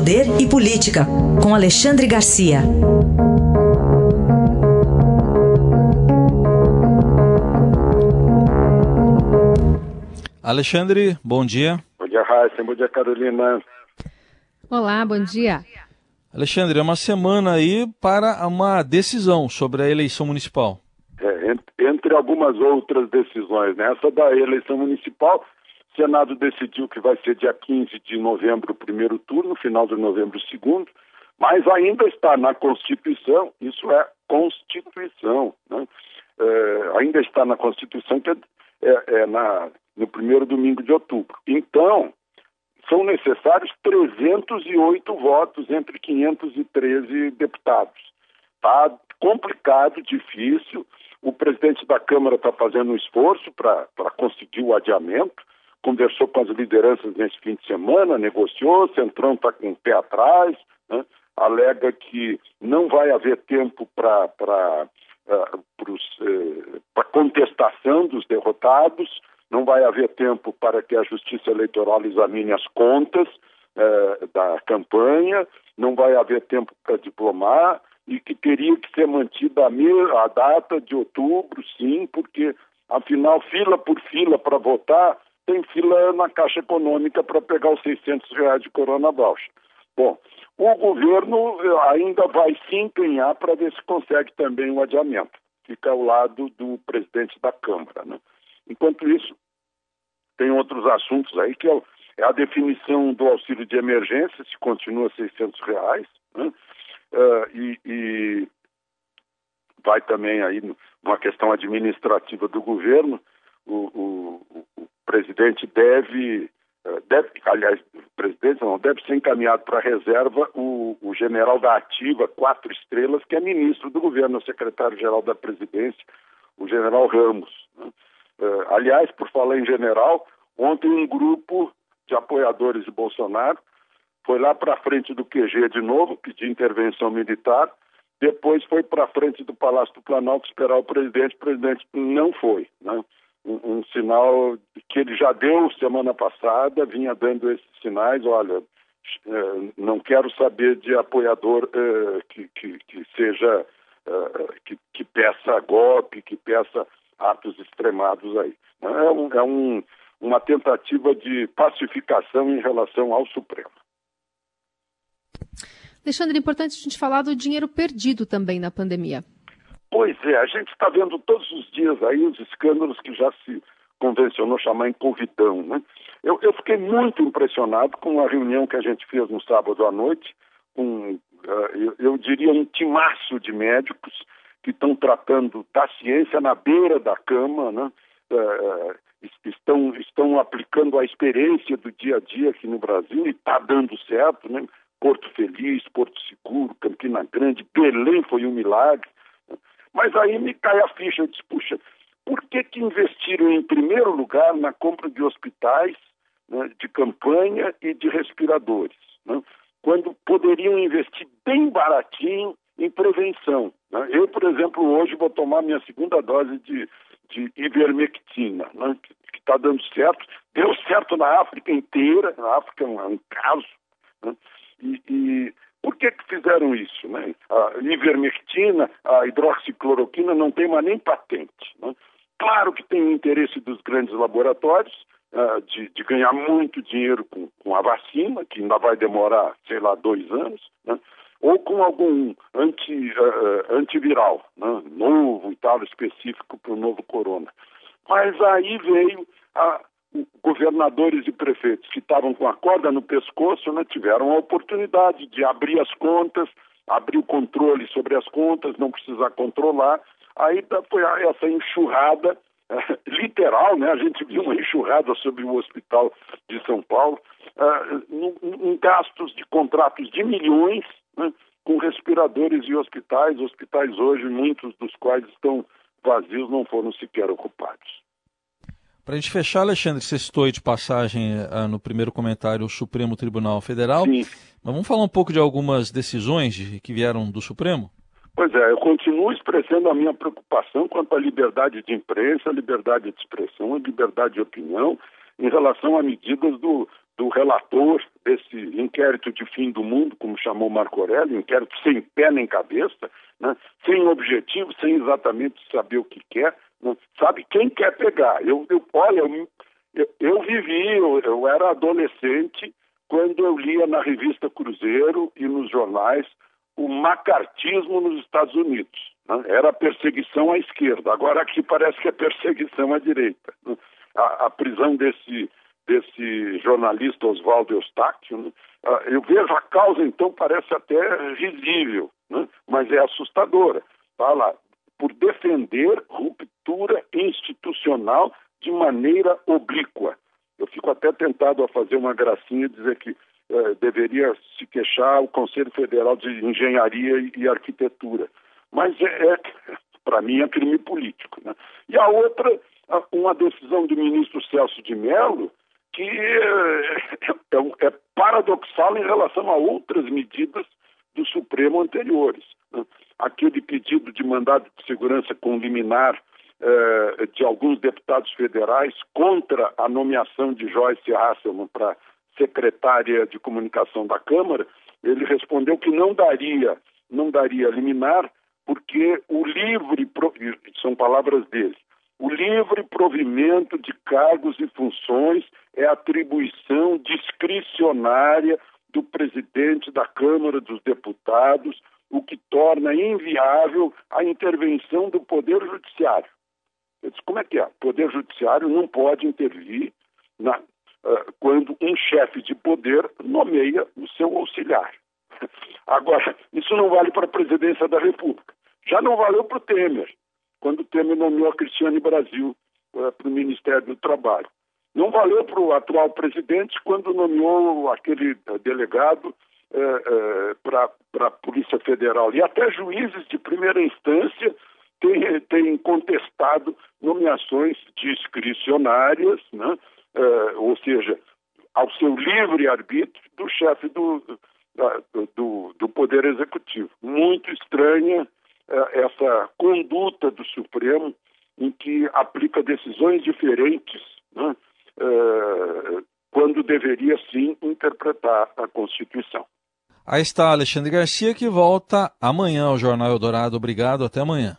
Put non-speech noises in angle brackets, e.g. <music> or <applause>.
Poder e Política, com Alexandre Garcia. Alexandre, bom dia. Bom dia, Raíssa. Bom dia, Carolina. Olá, bom dia. Alexandre, é uma semana aí para uma decisão sobre a eleição municipal. É, entre algumas outras decisões, né? Essa da eleição municipal, Senado decidiu que vai ser dia 15 de novembro o primeiro turno, final de novembro o segundo, mas ainda está na Constituição, isso é Constituição, né? é, ainda está na Constituição que é, é, é na, no primeiro domingo de outubro. Então, são necessários 308 votos entre 513 deputados. Está complicado, difícil. O presidente da Câmara está fazendo um esforço para conseguir o adiamento. Conversou com as lideranças nesse fim de semana, negociou, o Centrão está com o pé atrás, né? alega que não vai haver tempo para uh, uh, contestação dos derrotados, não vai haver tempo para que a Justiça Eleitoral examine as contas uh, da campanha, não vai haver tempo para diplomar e que teria que ser mantida a, a data de outubro, sim, porque afinal, fila por fila para votar, tem fila na Caixa Econômica para pegar os 600 reais de Corona Voucher. Bom, o governo eh, ainda vai se empenhar para ver se consegue também um adiamento. Fica ao lado do presidente da Câmara. Né? Enquanto isso, tem outros assuntos aí, que é, é a definição do auxílio de emergência, se continua 600 reais, né? uh, e, e, vai também aí uma questão administrativa do governo, o, o, o presidente deve, uh, deve, aliás, o presidente não, deve ser encaminhado para a reserva o, o general da ativa, quatro estrelas, que é ministro do governo, secretário-geral da presidência, o general Ramos. Né? Uh, aliás, por falar em general, ontem um grupo de apoiadores de Bolsonaro foi lá para frente do QG de novo, pedir intervenção militar, depois foi para frente do Palácio do Planalto esperar o presidente, o presidente não foi. Né? Um, um, sinal que ele já deu semana passada, vinha dando esses sinais, olha, uh, não quero saber de apoiador uh, que, que, que, seja, uh, que, que peça golpe, que peça atos extremados aí. É, um, é um, uma tentativa de pacificação em relação ao Supremo. Alexandre, é importante a gente falar do dinheiro perdido também na pandemia. Pois é, a gente está vendo todos os dias aí os escândalos que já se convencionou chamar em convidão. Né? Eu, eu fiquei muito impressionado com a reunião que a gente fez no sábado à noite, com, uh, eu, eu diria, um timaço de médicos que estão tratando da ciência na beira da cama, né? Uh, estão, estão aplicando a experiência do dia a dia aqui no Brasil e está dando certo, né? Porto Feliz, Porto Seguro, Campina Grande, Belém foi um milagre. Mas aí me cai a ficha, eu disse, puxa, por que, que investiram em primeiro lugar na compra de hospitais, né, de campanha e de respiradores, né? quando poderiam investir bem baratinho em prevenção? Né? Eu, por exemplo, hoje vou tomar minha segunda dose de, de ivermectina, né? que está dando certo, deu certo na África inteira, na África é um, é caso, né? e, e por que, que fizeram isso? Né? A ivermectina, a hidroxicloroquina não tem mais nem patente. Né? Claro que tem interesse dos grandes laboratórios uh, de, de, ganhar muito dinheiro com, com, a vacina, que ainda vai demorar, sei lá, dois anos, né? ou com algum anti, uh, antiviral né? novo e tal, específico para o novo corona. Mas aí veio a, governadores e prefeitos que estavam com a corda no pescoço né, tiveram a oportunidade de abrir as contas, abrir o controle sobre as contas, não precisar controlar. Aí foi essa enxurrada é, <laughs> literal, né? A gente viu uma enxurrada sobre o hospital de São Paulo, é, em gastos de contratos de milhões, né, com respiradores e hospitais, hospitais hoje, muitos dos quais estão vazios, não foram sequer ocupados. Para a gente fechar, Alexandre, você citou aí de passagem uh, no primeiro comentário o Supremo Tribunal Federal. Sim. Mas vamos falar um pouco de algumas decisões de, que vieram do Supremo? Pois é, eu continuo expressando a minha preocupação quanto à liberdade de imprensa, liberdade de expressão e liberdade de opinião em relação a medidas do, do relator desse inquérito de fim do mundo, como chamou Marco Aurélio, inquérito sem pé nem cabeça, né? sem objetivo, sem exatamente saber o que quer, sabe quem quer pegar. Eu, eu olha, eu, eu, vivi, eu, eu era adolescente quando eu lia na revista Cruzeiro e nos jornais o macartismo nos Estados Unidos. Né? Era perseguição à esquerda, agora aqui parece que é perseguição à direita. Né? A, a, prisão desse, desse jornalista Oswaldo Eustáquio, né? Ah, eu vejo a causa, então, parece até risível, né? mas é assustadora. Lá, por defender ruptura institucional de maneira oblíqua. Eu fico até tentado a fazer uma gracinha e dizer que eh, deveria se queixar o Conselho Federal de Engenharia e, e Arquitetura. Mas é, é para mim, é crime político. Né? E a outra, uma decisão do ministro Celso de Mello, que é, é, é paradoxal em relação a outras medidas do Supremo anteriores. Né? Aquele pedido de mandado de segurança com liminar eh, de alguns deputados federais contra a nomeação de Joyce Hasselman para secretária de comunicação da Câmara, ele respondeu que não daria, não daria liminar, porque o livre, são palavras dele, o livre provimento de cargos e funções é atribuição discricionária do presidente da Câmara dos Deputados, o que torna inviável a intervenção do Poder Judiciário. Eu disse, como é que é? O Poder Judiciário não pode intervir na, uh, quando um chefe de poder nomeia o seu auxiliar. <laughs> Agora, isso não vale para a presidência da República. Já não valeu para o Temer, quando o Temer nomeou a Cristiane Brasil uh, para o Ministério do Trabalho. Não valeu para o atual presidente quando nomeou aquele uh, delegado para a Polícia Federal. E até juízes de primeira instância têm, têm contestado nomeações discricionárias, né? ou seja, ao seu livre arbítrio do chefe do, do, do Poder Executivo. Muito estranha é, essa conduta do Supremo em que aplica decisões diferentes né, é, quando deveria sim interpretar a Constituição. Aí está Alexandre Garcia que volta amanhã ao Jornal Eldorado. Obrigado, até amanhã.